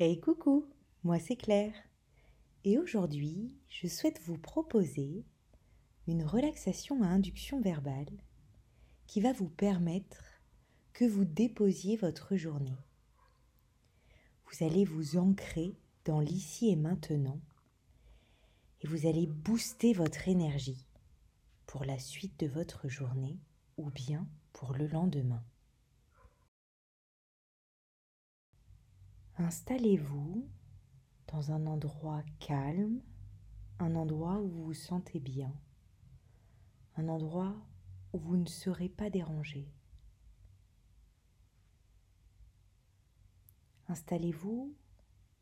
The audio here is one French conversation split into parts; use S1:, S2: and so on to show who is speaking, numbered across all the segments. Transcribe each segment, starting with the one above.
S1: Hey coucou, moi c'est Claire. Et aujourd'hui, je souhaite vous proposer une relaxation à induction verbale qui va vous permettre que vous déposiez votre journée. Vous allez vous ancrer dans l'ici et maintenant et vous allez booster votre énergie pour la suite de votre journée ou bien pour le lendemain. Installez-vous dans un endroit calme, un endroit où vous vous sentez bien, un endroit où vous ne serez pas dérangé. Installez-vous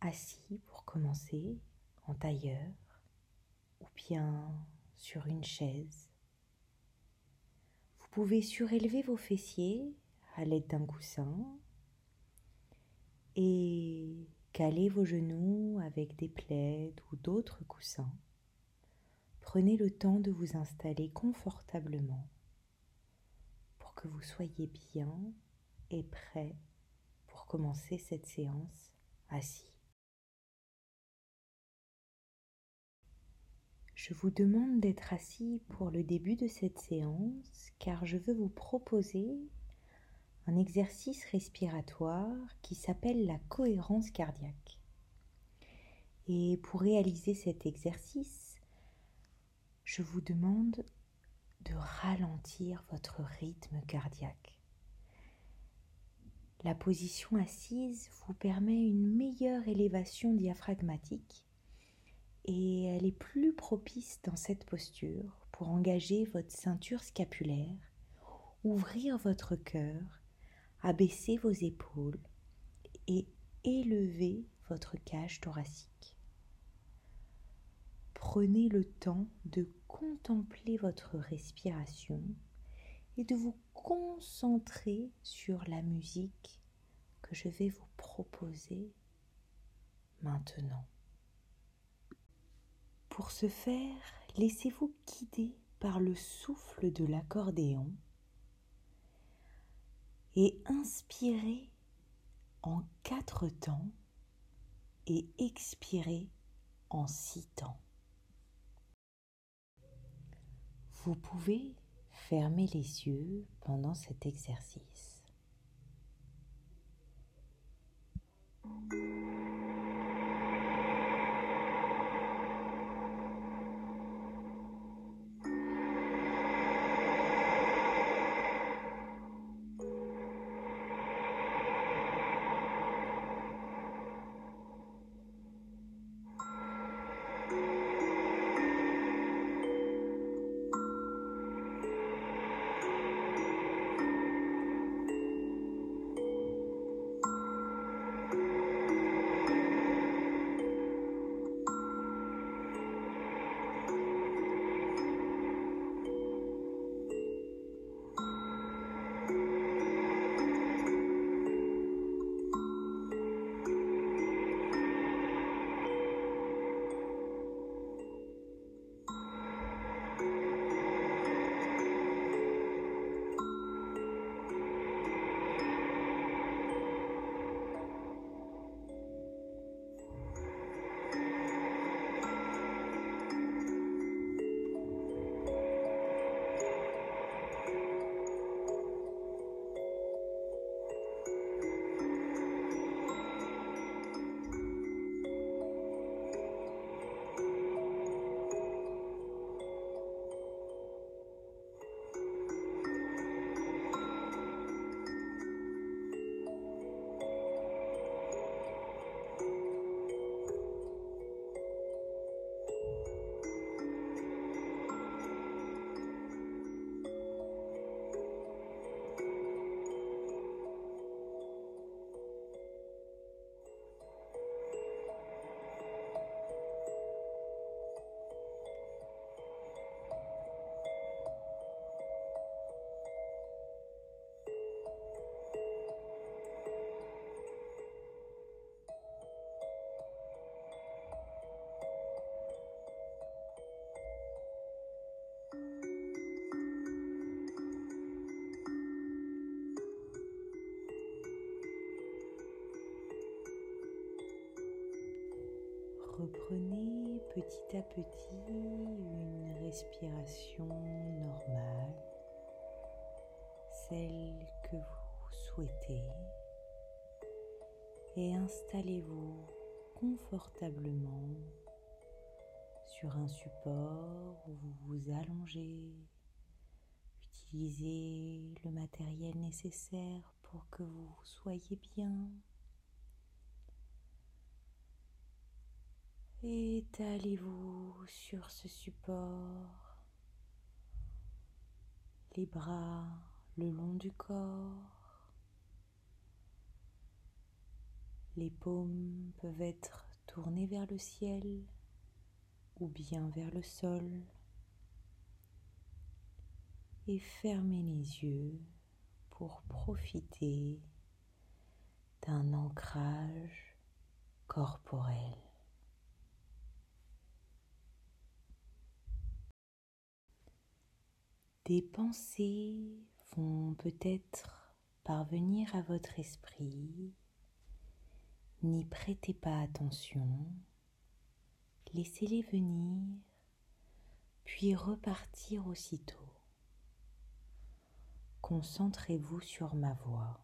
S1: assis pour commencer, en tailleur, ou bien sur une chaise. Vous pouvez surélever vos fessiers à l'aide d'un coussin et calez vos genoux avec des plaides ou d'autres coussins. Prenez le temps de vous installer confortablement pour que vous soyez bien et prêt pour commencer cette séance assis. Je vous demande d'être assis pour le début de cette séance car je veux vous proposer un exercice respiratoire qui s'appelle la cohérence cardiaque. Et pour réaliser cet exercice, je vous demande de ralentir votre rythme cardiaque. La position assise vous permet une meilleure élévation diaphragmatique et elle est plus propice dans cette posture pour engager votre ceinture scapulaire, ouvrir votre cœur abaissez vos épaules et élevez votre cage thoracique. Prenez le temps de contempler votre respiration et de vous concentrer sur la musique que je vais vous proposer maintenant. Pour ce faire, laissez-vous guider par le souffle de l'accordéon et inspirez en quatre temps et expirez en six temps. Vous pouvez fermer les yeux pendant cet exercice. Reprenez petit à petit une respiration normale, celle que vous souhaitez, et installez-vous confortablement sur un support où vous vous allongez. Utilisez le matériel nécessaire pour que vous soyez bien. Étalez-vous sur ce support, les bras le long du corps? Les paumes peuvent être tournées vers le ciel ou bien vers le sol. Et fermez les yeux pour profiter d'un ancrage corporel. Des pensées vont peut-être parvenir à votre esprit. N'y prêtez pas attention. Laissez-les venir, puis repartir aussitôt. Concentrez-vous sur ma voix.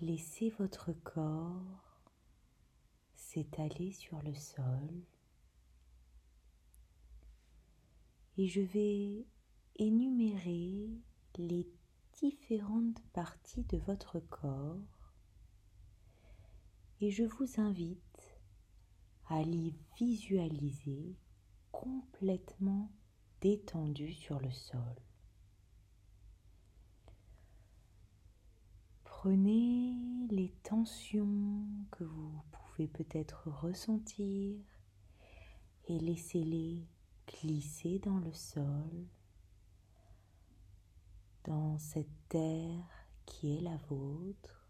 S1: Laissez votre corps s'étaler sur le sol et je vais énumérer les différentes parties de votre corps et je vous invite à les visualiser complètement détendues sur le sol. Prenez les tensions que vous pouvez peut-être ressentir et laissez-les glisser dans le sol, dans cette terre qui est la vôtre,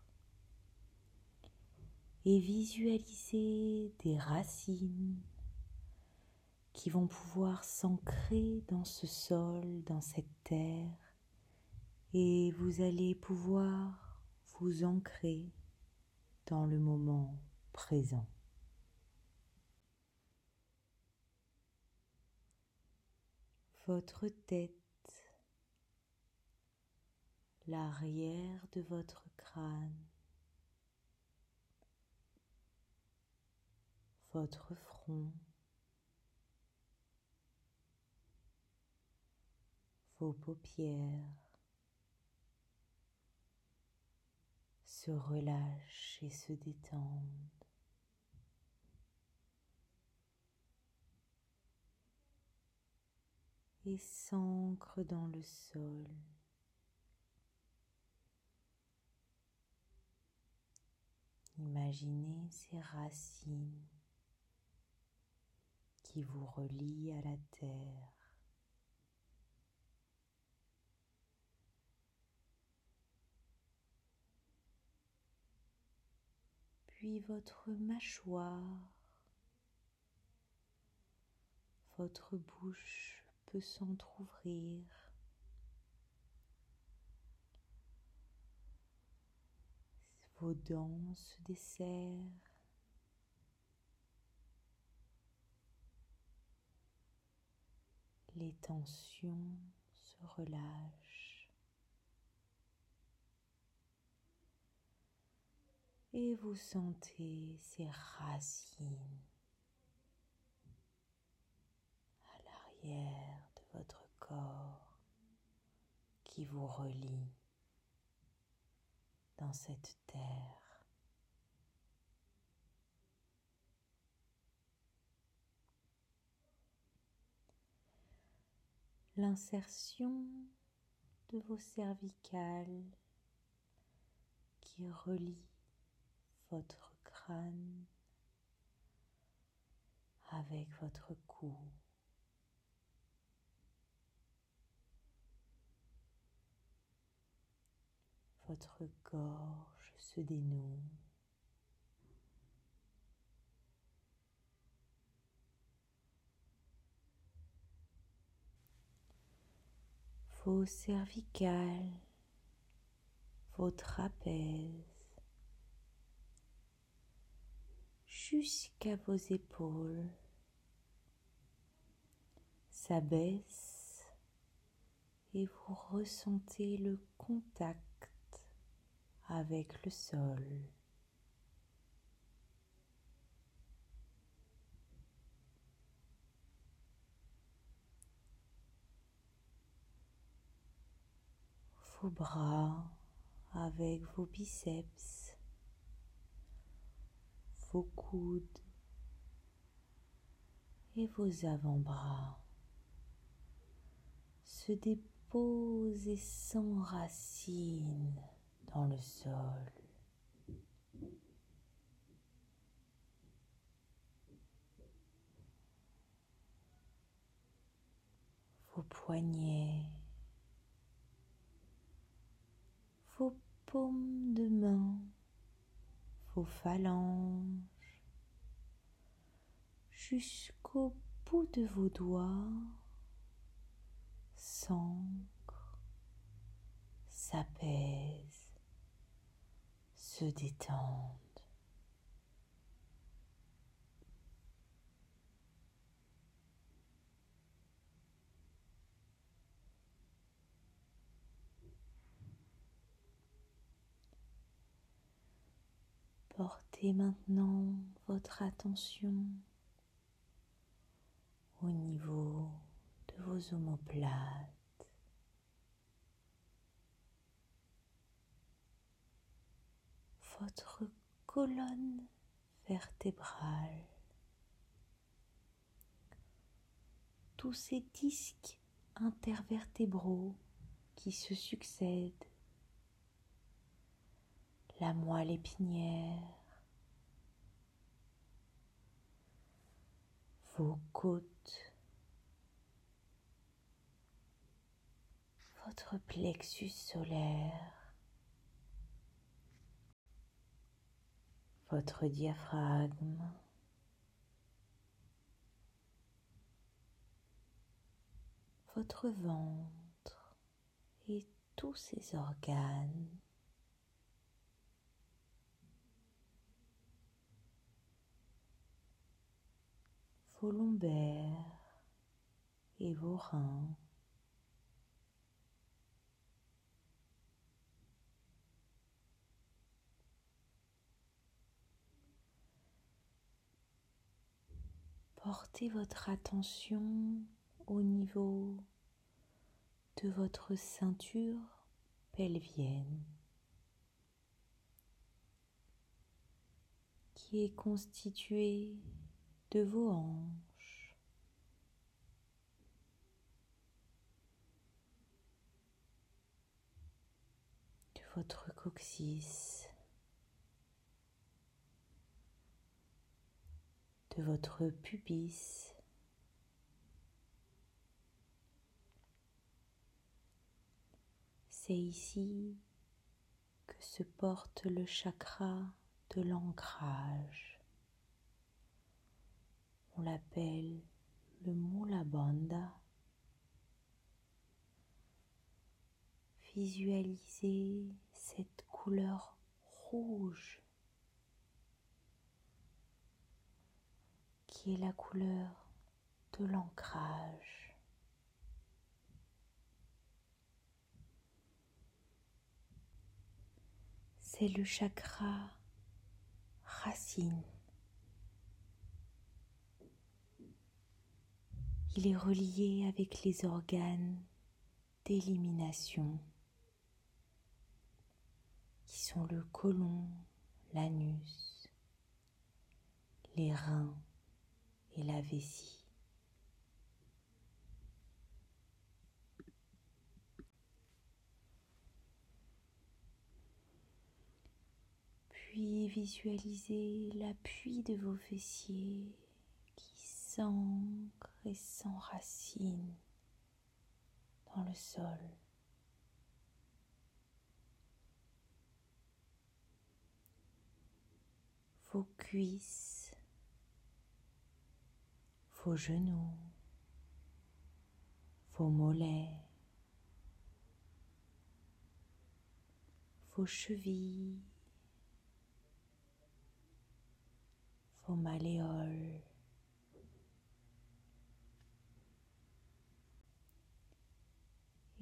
S1: et visualisez des racines qui vont pouvoir s'ancrer dans ce sol, dans cette terre, et vous allez pouvoir vous ancrez dans le moment présent. Votre tête, l'arrière de votre crâne, votre front, vos paupières, se relâchent et se détendent. Et s'ancrent dans le sol. Imaginez ces racines qui vous relient à la terre. puis votre mâchoire, votre bouche s'entr'ouvrir. Vos dents se desserrent. Les tensions se relâchent. et vous sentez ces racines à l'arrière qui vous relient dans cette terre. L'insertion de vos cervicales qui relie votre crâne avec votre cou. Votre gorge se dénoue. Vos cervicales, vos trapèzes jusqu'à vos épaules s'abaisse et vous ressentez le contact avec le sol. Vos bras avec vos biceps, vos coudes et vos avant-bras se déposent et s'enracinent dans le sol. Vos poignets, vos paumes de main, vos phalanges, jusqu'au bout de vos doigts s'ancrent, s'apaisent, se détendent. Portez maintenant votre attention au niveau de vos omoplates. Votre colonne vertébrale. Tous ces disques intervertébraux qui se succèdent. La moelle épinière, vos côtes, votre plexus solaire, votre diaphragme, votre ventre et tous ces organes vos lombaires et vos reins. Portez votre attention au niveau de votre ceinture pelvienne qui est constituée de vos hanches. de votre coccyx, votre pubis, c'est ici que se porte le chakra de l'ancrage on l'appelle le Mulabandha. Visualisez cette couleur rouge la couleur de l'ancrage. C'est le chakra racine. Il est relié avec les organes d'élimination qui sont le côlon, l'anus, les reins et la vessie. Puis visualisez l'appui de vos fessiers qui s'ancre et s'enracine dans le sol. Vos cuisses, vos genoux, vos mollets, vos chevilles, vos malléoles.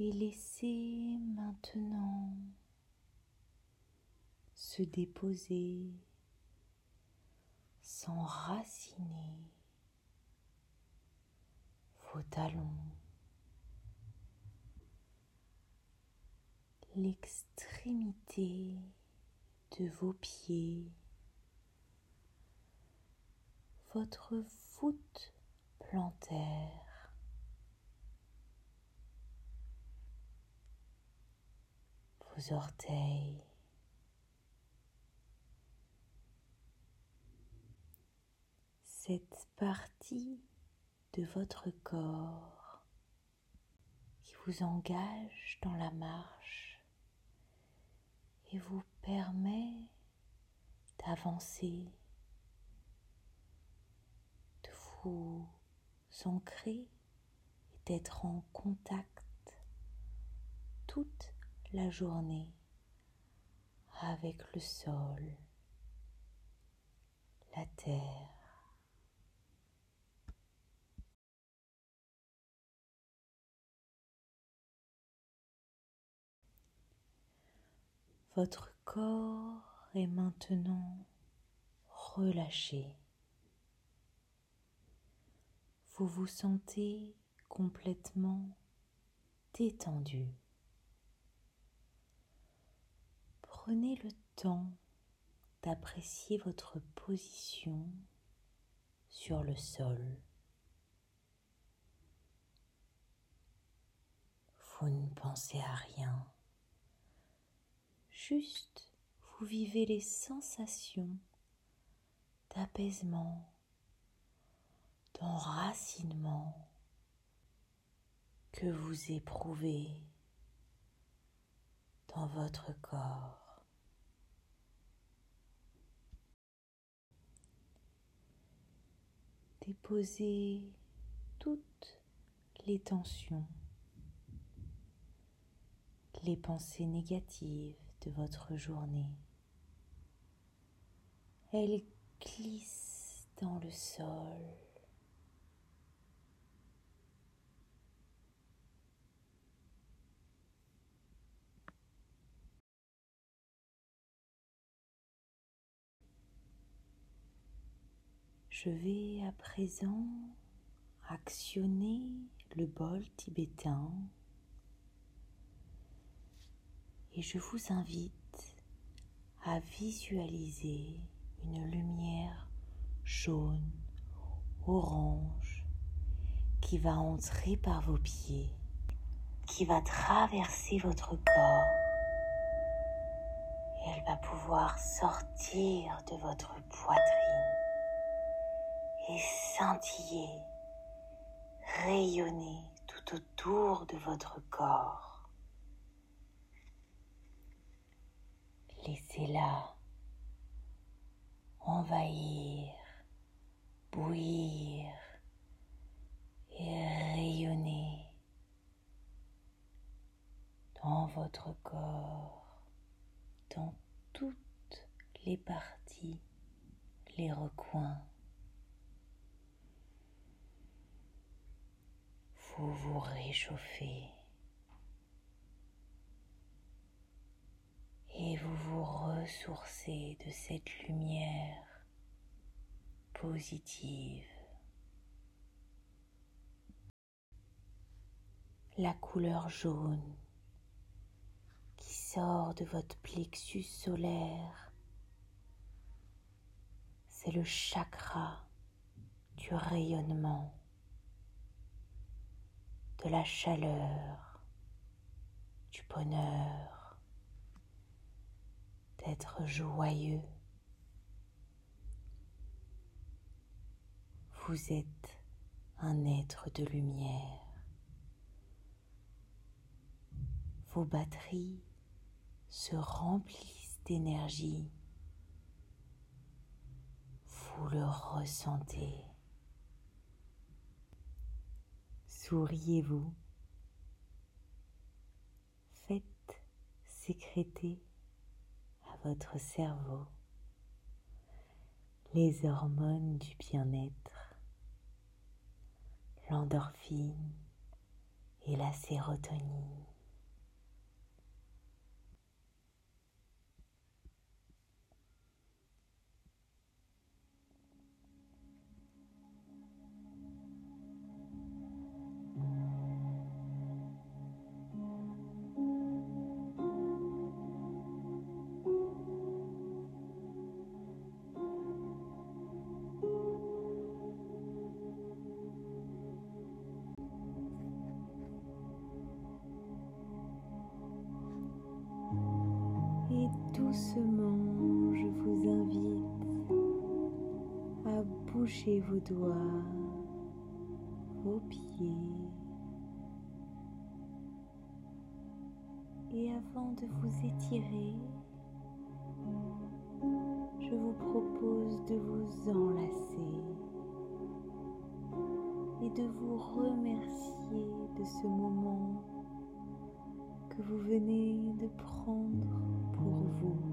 S1: Et laissez maintenant se déposer, s'enraciner talons, l'extrémité de vos pieds, votre voûte plantaire. Vos orteils, cette partie de votre corps qui vous engage dans la marche et vous permet d'avancer, de vous ancrer et d'être en contact toute la journée avec le sol, la terre. Votre corps est maintenant relâché. Vous vous sentez complètement détendu. Prenez le temps d'apprécier votre position sur le sol. Vous ne pensez à rien juste vous vivez les sensations d'apaisement, d'enracinement que vous éprouvez dans votre corps. Déposez toutes les tensions, les pensées négatives, de votre journée. Elle glisse dans le sol. Je vais à présent actionner le bol tibétain et je vous invite à visualiser une lumière jaune, orange, qui va entrer par vos pieds, qui va traverser votre corps et elle va pouvoir sortir de votre poitrine et scintiller, rayonner tout autour de votre corps. Laissez-la envahir, bouillir et rayonner dans votre corps, dans toutes les parties, les recoins. Vous vous réchauffez. Et vous vous ressourcez de cette lumière positive. La couleur jaune qui sort de votre plexus solaire, c'est le chakra du rayonnement, de la chaleur, du bonheur joyeux. Vous êtes un être de lumière. Vos batteries se remplissent d'énergie. Vous le ressentez. Souriez-vous? Faites sécréter votre cerveau les hormones du bien-être, l'endorphine et la sérotonine. Doigts, vos pieds. Et avant de vous étirer, je vous propose de vous enlacer et de vous remercier de ce moment que vous venez de prendre pour vous.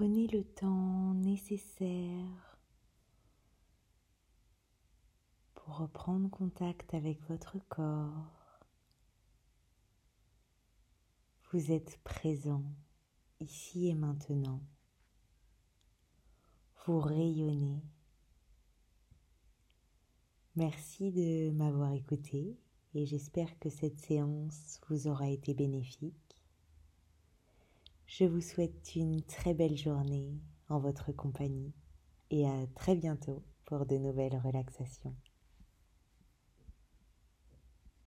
S1: Prenez le temps nécessaire pour reprendre contact avec votre corps. Vous êtes présent ici et maintenant. Vous rayonnez. Merci de m'avoir écouté et j'espère que cette séance vous aura été bénéfique. Je vous souhaite une très belle journée en votre compagnie et à très bientôt pour de nouvelles relaxations.